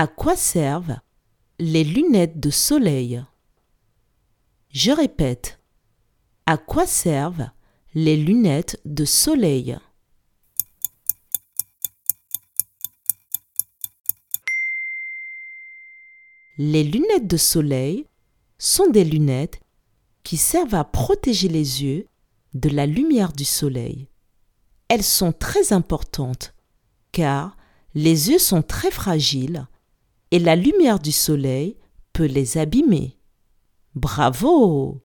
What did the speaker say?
À quoi servent les lunettes de soleil? Je répète. À quoi servent les lunettes de soleil? Les lunettes de soleil sont des lunettes qui servent à protéger les yeux de la lumière du soleil. Elles sont très importantes car les yeux sont très fragiles et la lumière du soleil peut les abîmer. Bravo